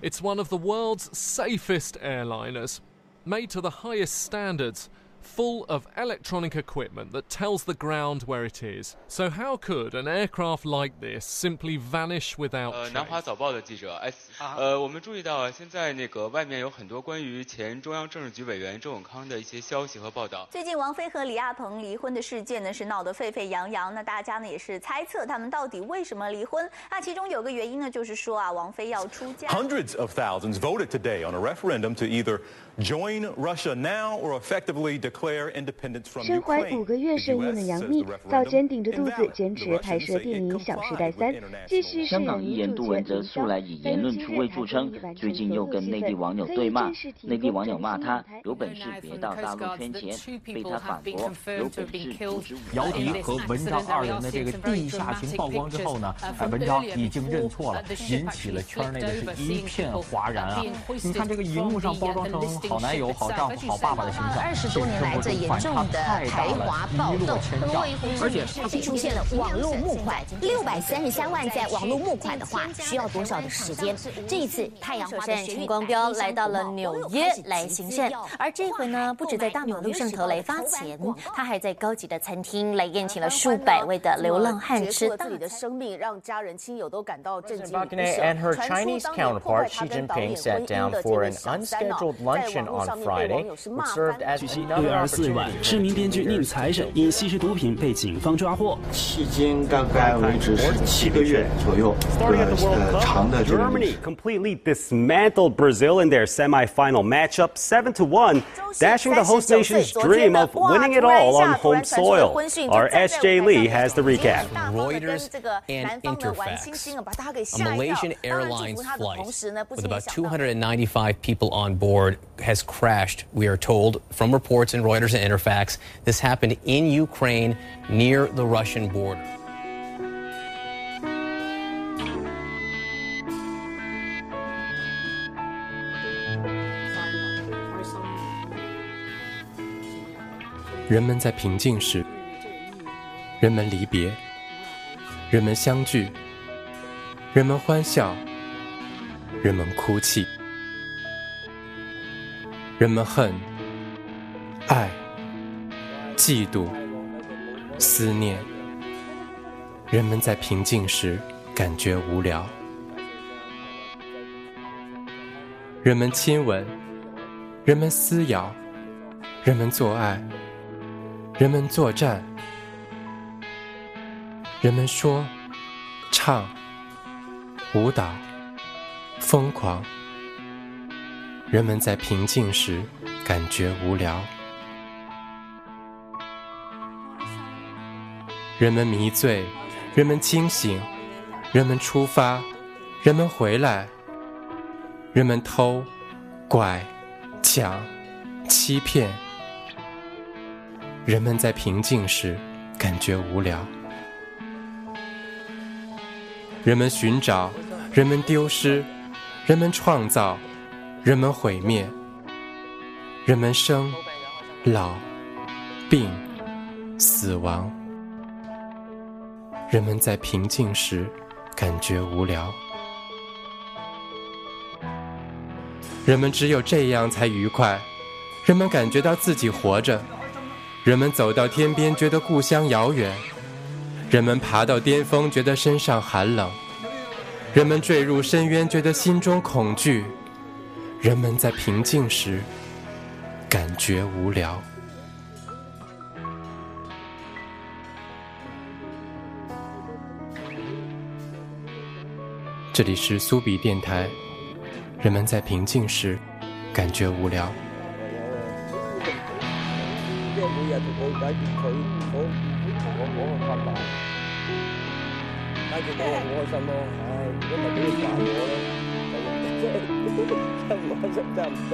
It's one of the world's safest airliners, made to the highest standards full of electronic equipment that tells the ground where it is. So how could an aircraft like this simply vanish without 呃， trace? 南华早报的记者 S，呃，我们注意到啊，现在那个外面有很多关于前中央政治局委员周永康的一些消息和报道。最近王菲和李亚鹏离婚的事件呢，是闹得沸沸扬扬。那大家呢也是猜测他们到底为什么离婚。那其中有个原因呢，就是说啊，王菲要出嫁。 Hundreds of thousands voted today on a referendum to either join Russia now or effectively declare independence from 身怀 Ukraine. 五个月身孕的杨幂早前顶着肚子坚持拍摄电影《小时代三继续香港艺人杜主角林汶泽素来，以言论出位著称最近又跟内地网友对骂内地网友骂他有本事别到大陆圈钱，被他反驳有本事阻止姚笛和文章二人的这个地下情曝光之后呢，哎，文章已经认错了，引起了圈内的是一片哗然啊！你看这个荧幕上包装成好男友、好丈夫、好爸爸的形象，二十多年来最严重的排华暴动，而且开始出现了网络募款，六百三十三万在网络募款的话，需要多少的时间？这一次太阳花的首陈光标来到了纽约来行善，而这回呢，不止在大马路上头来发钱，他还在高级的餐厅来宴请了数百位的流浪汉吃大自己的生命，让家人亲友都感到震惊与不舍。and her 传说 Chinese 当年破坏 counterpart 他 Xi 跟导 Jinping 演 sat 婚姻的这 for 个 an 小三呢 unscheduled 在 络 on 上面被网 Friday, 友是 which 骂 served 翻 as 据悉， another 六月二十四日晚， opportunity 知名编剧宁财神因吸食毒品被警方抓获。迄今大概为止是七个月左右，呃呃长的这个 Germany completely dismantled Brazil in their semifinal matchup 7 to 1, dashing the host nation's dream of winning it all on home soil. Our SJ Lee has the recap. Reuters and Interfax. A Malaysian Airlines flight with about 295 people on board has crashed, we are told from reports in Reuters and Interfax. This happened in Ukraine near the Russian border. 人们在平静时，人们离别，人们相聚，人们欢笑，人们哭泣， 人们恨、爱、嫉妒、思念。人们在平静时感觉无聊，人们亲吻，人们撕咬，人们做爱。人们作战，人们说、唱、舞蹈、疯狂。人们在平静时感觉无聊，人们迷醉，人们清醒，人们出发，人们回来，人们偷、拐、抢、欺骗。人们在平静时感觉无聊，人们寻找，人们丢失，人们创造，人们毁灭，人们生、老、病、死亡。人们在平静时感觉无聊，人们只有这样才愉快，人们感觉到自己活着。人们走到天边，觉得故乡遥远；人们爬到巅峰，觉得身上寒冷；人们坠入深渊，觉得心中恐惧；人们在平静时感觉无聊。这里是苏比电台，人们在平静时感觉無聊。即係每日同佢解決佢我，好開心咯。唉，如果唔係俾你煩我咧，就即係差唔開心，差唔多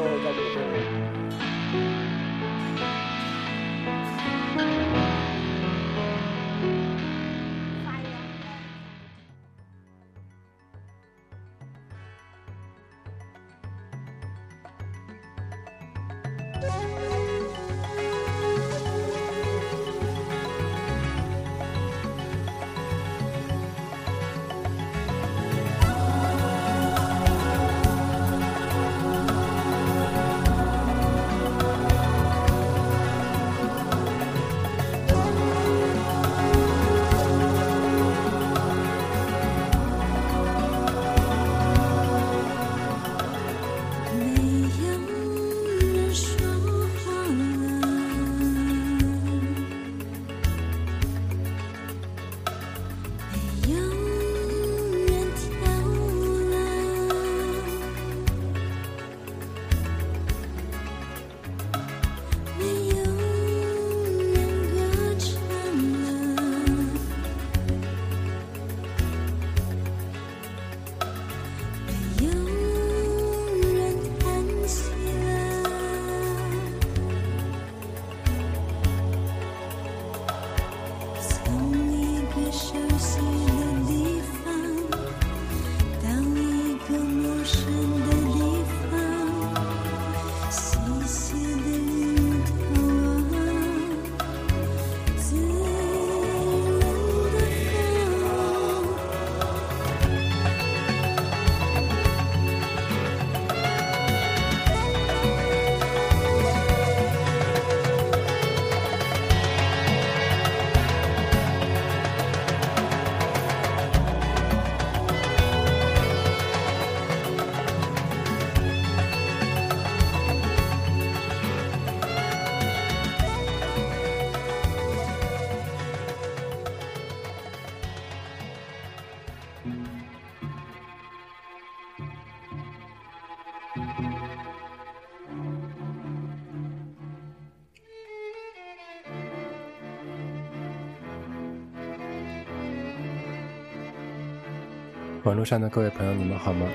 网络上的各位朋友，你们好吗？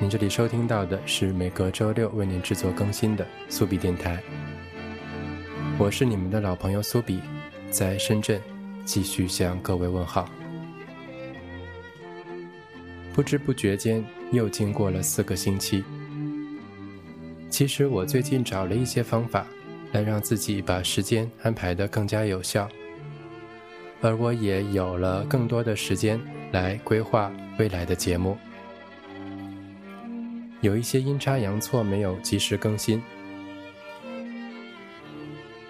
您这里收听到的是每隔周六为您制作更新的苏比电台。我是你们的老朋友苏比，在深圳继续向各位问好。不知不觉间又经过了四个星期。其实我最近找了一些方法，来让自己把时间安排得更加有效，而我也有了更多的时间来规划未来的节目。有一些阴差阳错没有及时更新，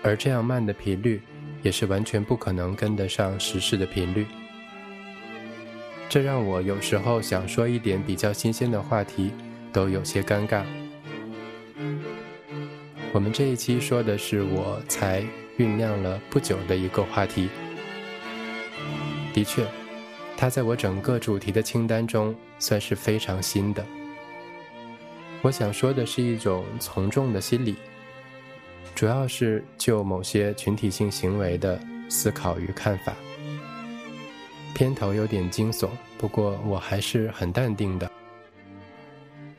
而这样慢的频率，也是完全不可能跟得上时事的频率。这让我有时候想说一点比较新鲜的话题，都有些尴尬。我们这一期说的是我才酝酿了不久的一个话题，的确，它在我整个主题的清单中算是非常新的。我想说的是一种从众的心理，主要是就某些群体性行为的思考与看法。片头有点惊悚，不过我还是很淡定的。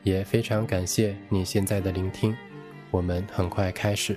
也非常感谢你现在的聆听，我们很快开始。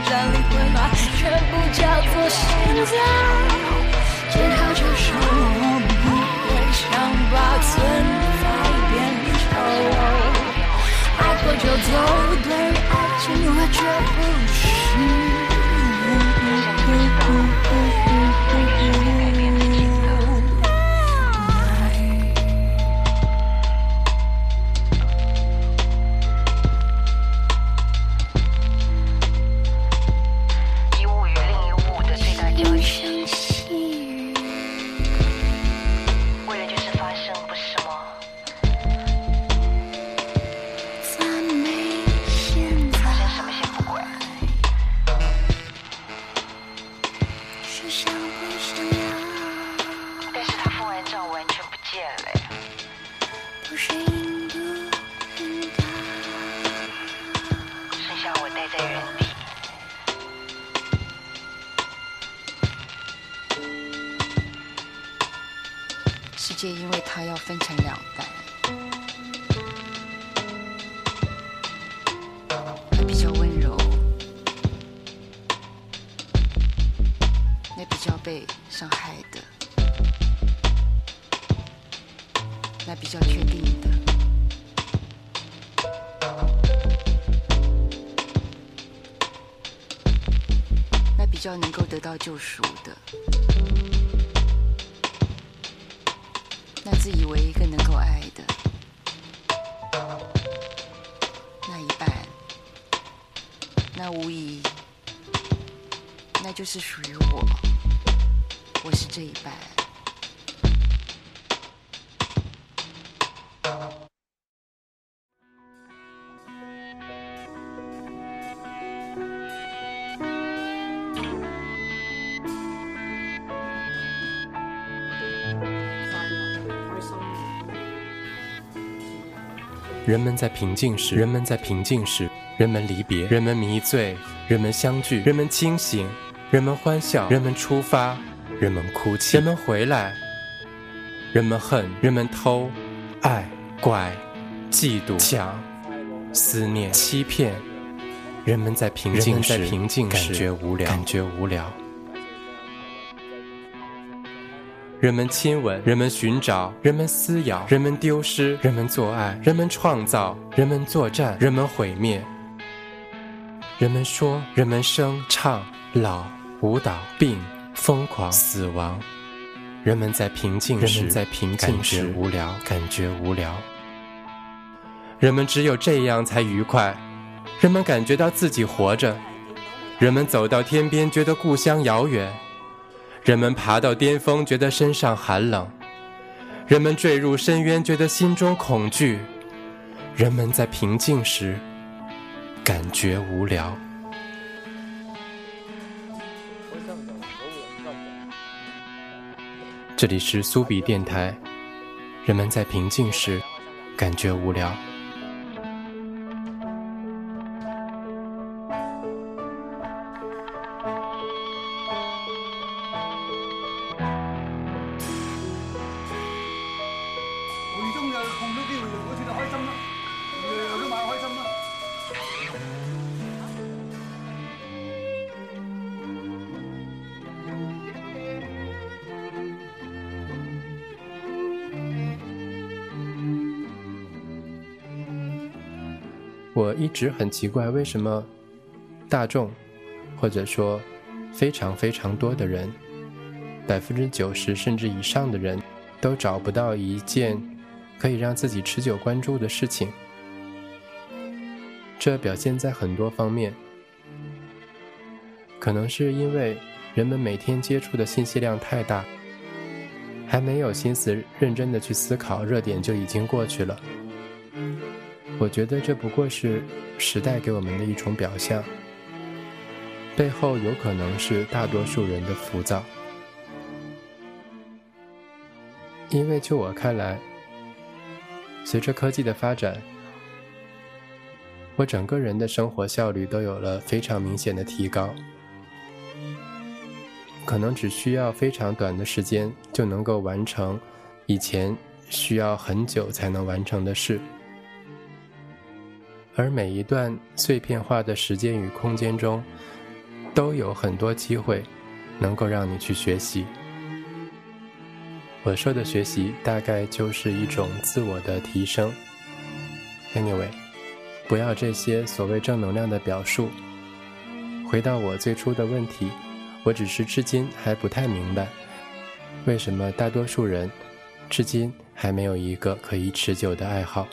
得到救赎的，那自以为一个能够爱的那一半，那无疑，那就是属于我，我是这一半。人们在平静时，人们在平静时，人们离别，人们迷醉，人们相聚，人们清醒，人们欢笑，人们出发，人们哭泣，人们回来，人们恨，人们偷，爱，怪，嫉妒，抢，思念，欺骗。人们在平静时，感觉无聊，感觉无聊。人们亲吻，人们寻找，人们撕咬，人们丢失，人们做爱，人们创造，人们作战，人们毁灭。人们说，人们生唱老舞蹈病疯狂死亡。人们在平静时，在平静时无聊，感觉无聊。人们只有这样才愉快。人们感觉到自己活着。人们走到天边，觉得故乡遥远。人们爬到巅峰，觉得身上寒冷；人们坠入深渊，觉得心中恐惧；人们在平静时，感觉无聊。这里是苏比电台，人们在平静时，感觉无聊。一直很奇怪，为什么大众，或者说非常非常多的人，百分之九十甚至以上的人，都找不到一件可以让自己持久关注的事情。这表现在很多方面，可能是因为人们每天接触的信息量太大，还没有心思认真的去思考热点，就已经过去了。我觉得这不过是时代给我们的一种表象，背后有可能是大多数人的浮躁。因为就我看来，随着科技的发展，我整个人的生活效率都有了非常明显的提高，可能只需要非常短的时间就能够完成以前需要很久才能完成的事。而每一段碎片化的时间与空间中，都有很多机会，能够让你去学习。我说的学习，大概就是一种自我的提升。Anyway，不要这些所谓正能量的表述。回到我最初的问题，我只是至今还不太明白，为什么大多数人，至今还没有一个可以持久的爱好。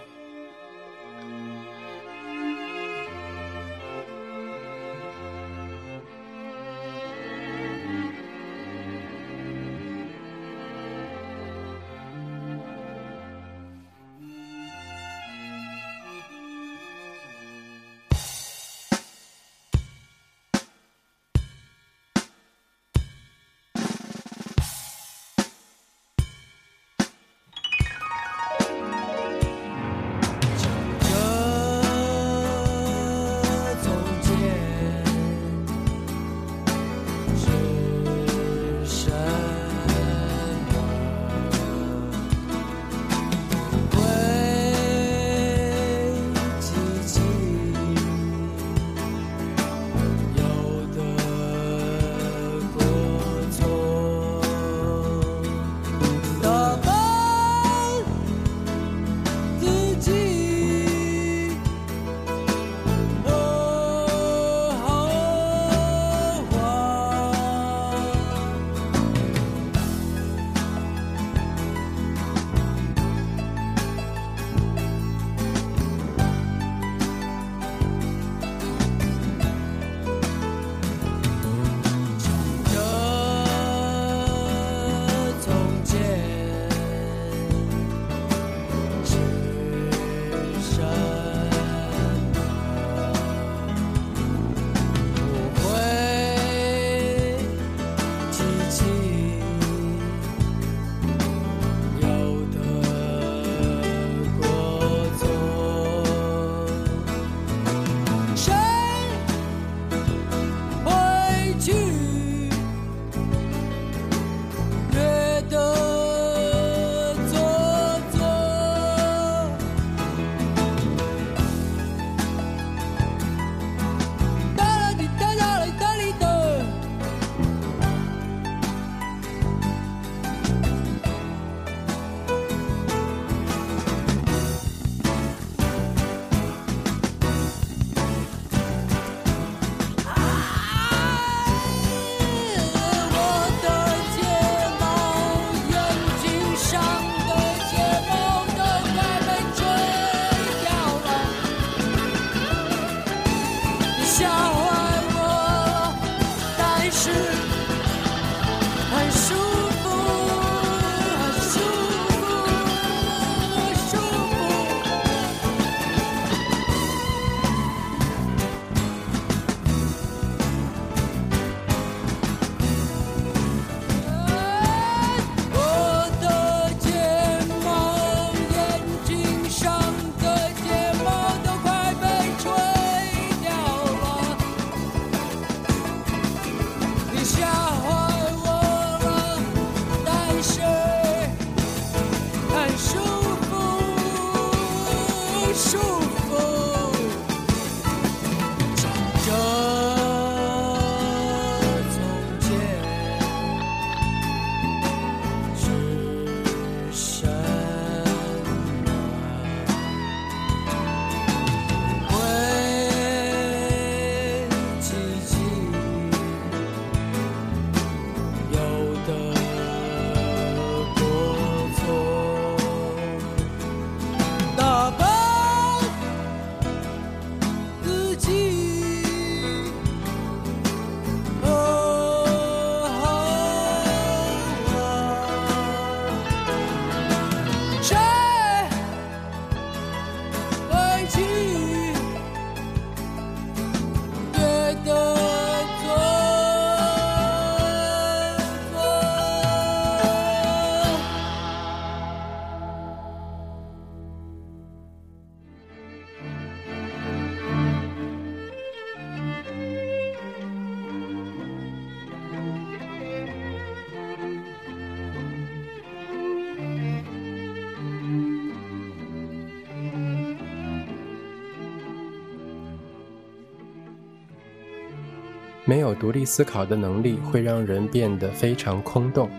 没有独立思考的能力会让人变得非常空洞，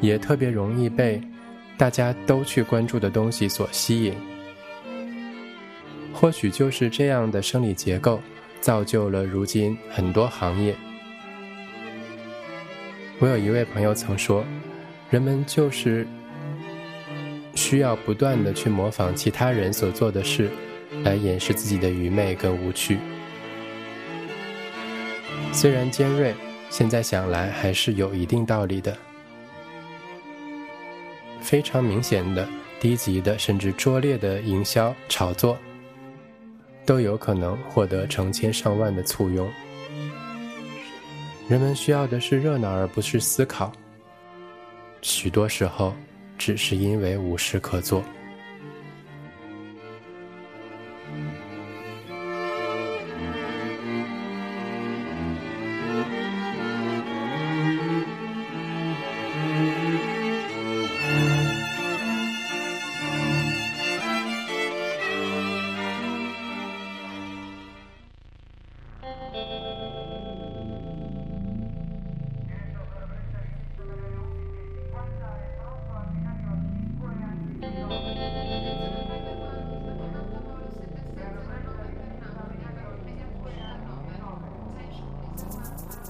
也特别容易被大家都去关注的东西所吸引。或许就是这样的生理结构，造就了如今很多行业。我有一位朋友曾说，人们就是需要不断的去模仿其他人所做的事，来掩饰自己的愚昧跟无趣。虽然尖锐，现在想来还是有一定道理的。非常明显的低级的甚至拙劣的营销炒作，都有可能获得成千上万的簇拥。人们需要的是热闹，而不是思考。许多时候，只是因为无事可做。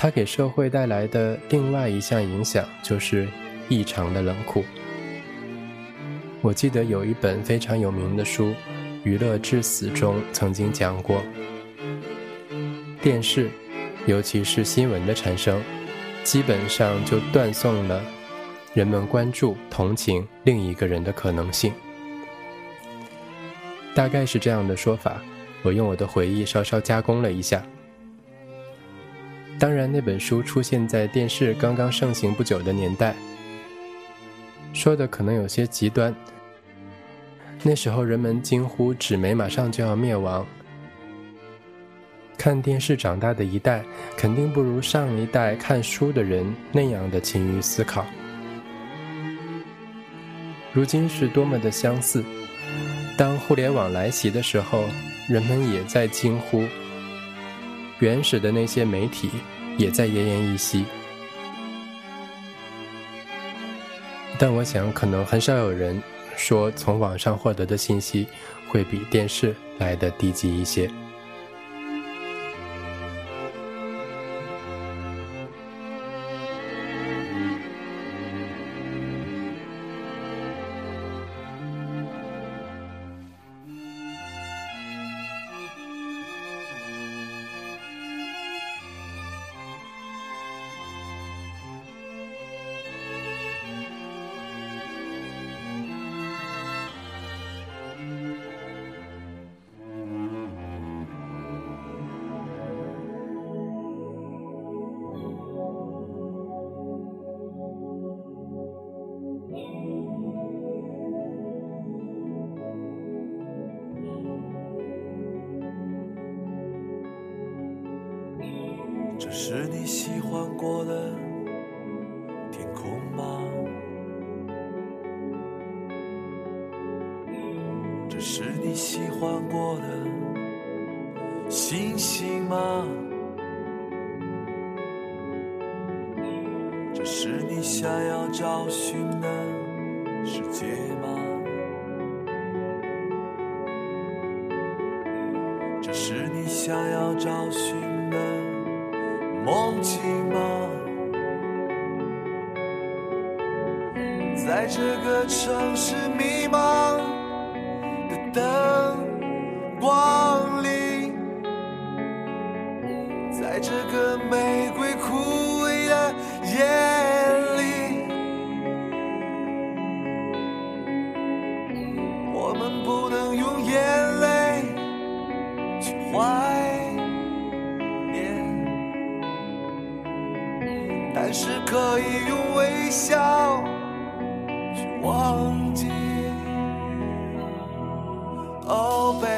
它给社会带来的另外一项影响就是异常的冷酷。我记得有一本非常有名的书《娱乐至死》中曾经讲过，电视，尤其是新闻的产生，基本上就断送了人们关注、同情另一个人的可能性。大概是这样的说法，我用我的回忆稍稍加工了一下。当然，那本书出现在电视刚刚盛行不久的年代，说的可能有些极端。那时候人们惊呼纸媒马上就要灭亡，看电视长大的一代肯定不如上一代看书的人那样的勤于思考。如今是多么的相似。当互联网来袭的时候，人们也在惊呼。原始的那些媒体也在奄奄一息。但我想，可能很少有人说从网上获得的信息会比电视来的低级一些。找寻的世界吗这是你想要找寻的梦境吗在这个城市迷 oh baby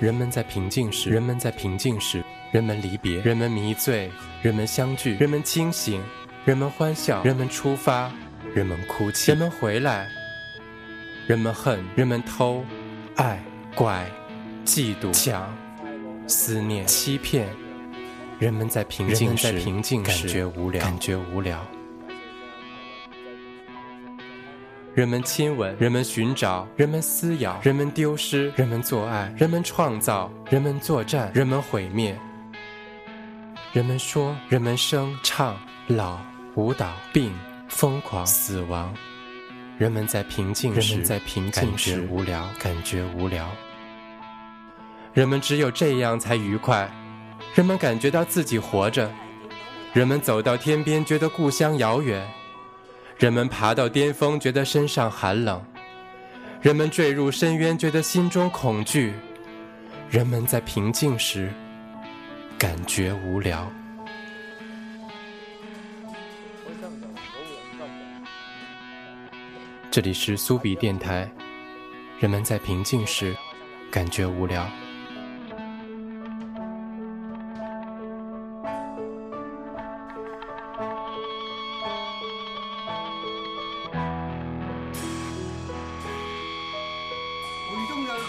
人们在平静时，人们在平静时，人们离别，人们迷醉，人们相聚，人们清醒，人们欢笑，人们出发，人们哭泣，人们回来，人们恨，人们偷，爱，怪，嫉妒，抢，思念，欺骗。人们在平静时，感觉无聊，感觉无聊。人们亲吻，人们寻找，人们撕咬，人们丢失，人们做爱，人们创造，人们作战，人们毁灭。人们说，人们生唱老舞蹈病疯狂死亡。人们在平静时，人们在平静时无聊，感觉无聊。人们只有这样才愉快。人们感觉到自己活着。人们走到天边，觉得故乡遥远。人们爬到巅峰，觉得身上寒冷；人们坠入深渊，觉得心中恐惧；人们在平静时感觉无聊。这里是苏比电台，人们在平静时感觉无聊。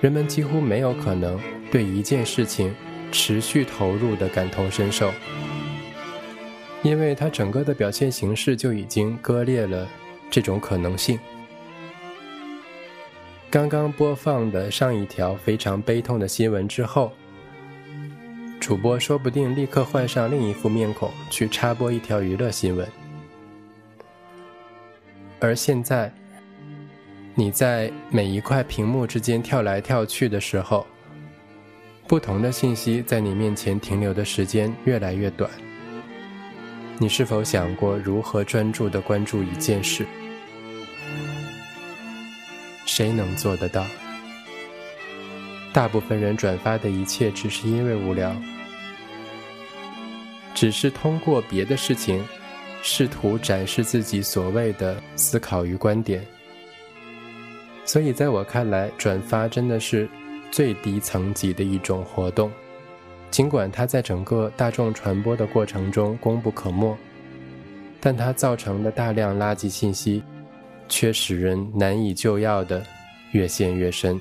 人们几乎没有可能对一件事情持续投入的感同身受，因为它整个的表现形式就已经割裂了这种可能性。刚刚播放的上一条非常悲痛的新闻之后。主播说不定立刻换上另一副面孔去插播一条娱乐新闻，而现在，你在每一块屏幕之间跳来跳去的时候，不同的信息在你面前停留的时间越来越短。你是否想过如何专注的关注一件事？谁能做得到？大部分人转发的一切只是因为无聊，只是通过别的事情试图展示自己所谓的思考与观点。所以，在我看来，转发真的是最低层级的一种活动。尽管它在整个大众传播的过程中功不可没，但它造成的大量垃圾信息，却使人难以救药的越陷越深。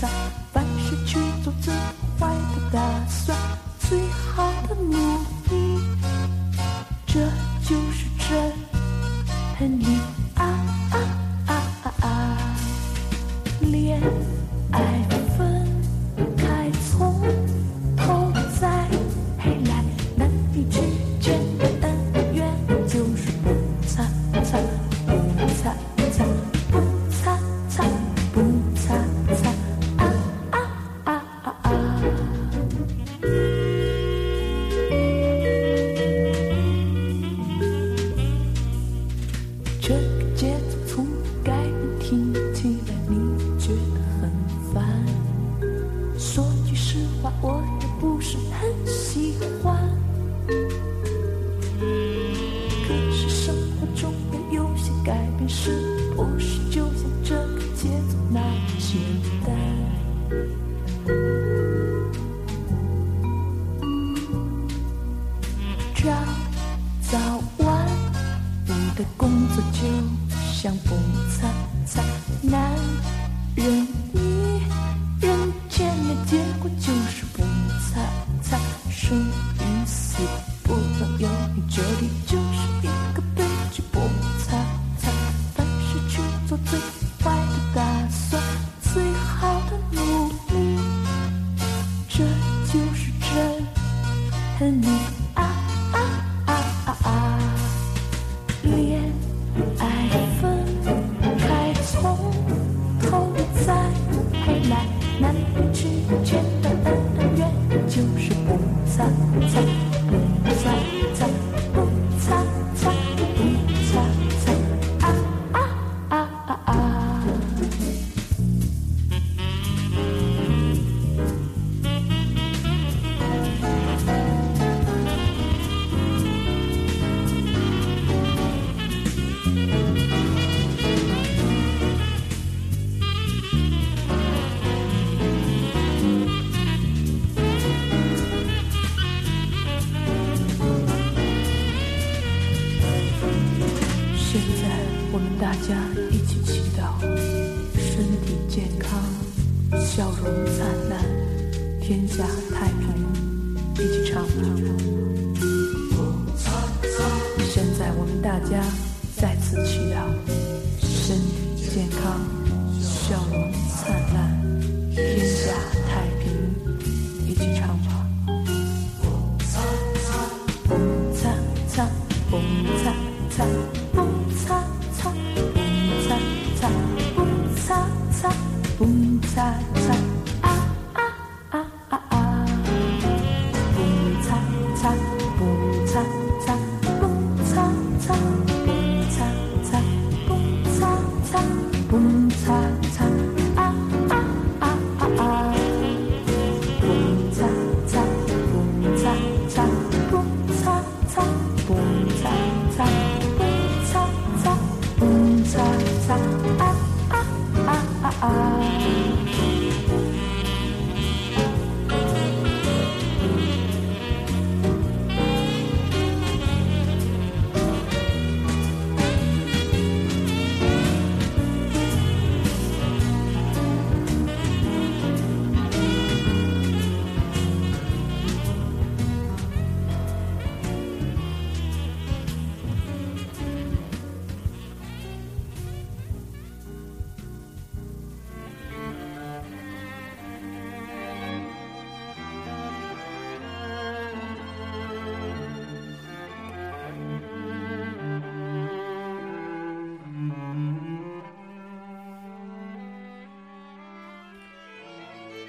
자. 擦擦，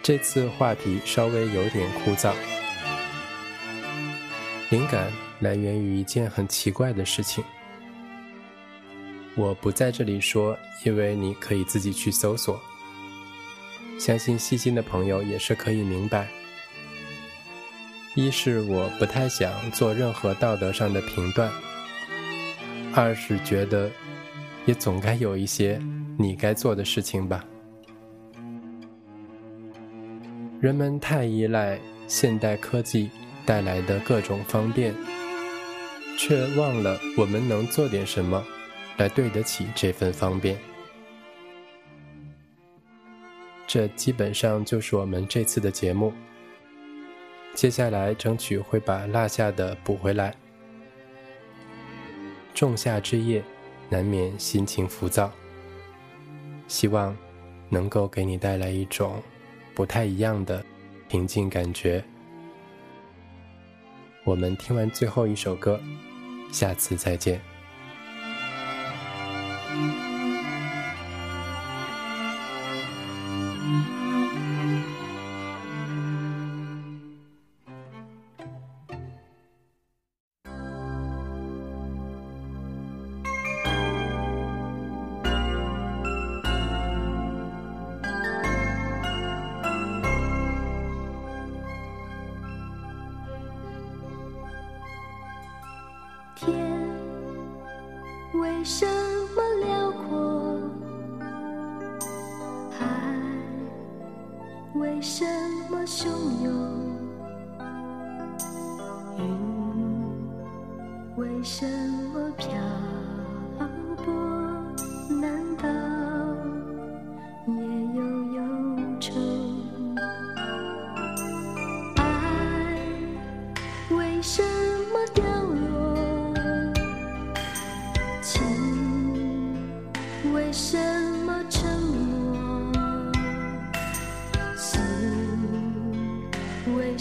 这次话题稍微有点枯燥。灵感来源于一件很奇怪的事情，我不在这里说，因为你可以自己去搜索。相信细心的朋友也是可以明白。一是我不太想做任何道德上的评断，二是觉得也总该有一些你该做的事情吧。人们太依赖现代科技带来的各种方便，却忘了我们能做点什么来对得起这份方便。这基本上就是我们这次的节目。接下来争取会把落下的补回来。仲夏之夜，难免心情浮躁，希望能够给你带来一种不太一样的平静感觉。我们听完最后一首歌，下次再见。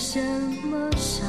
什么伤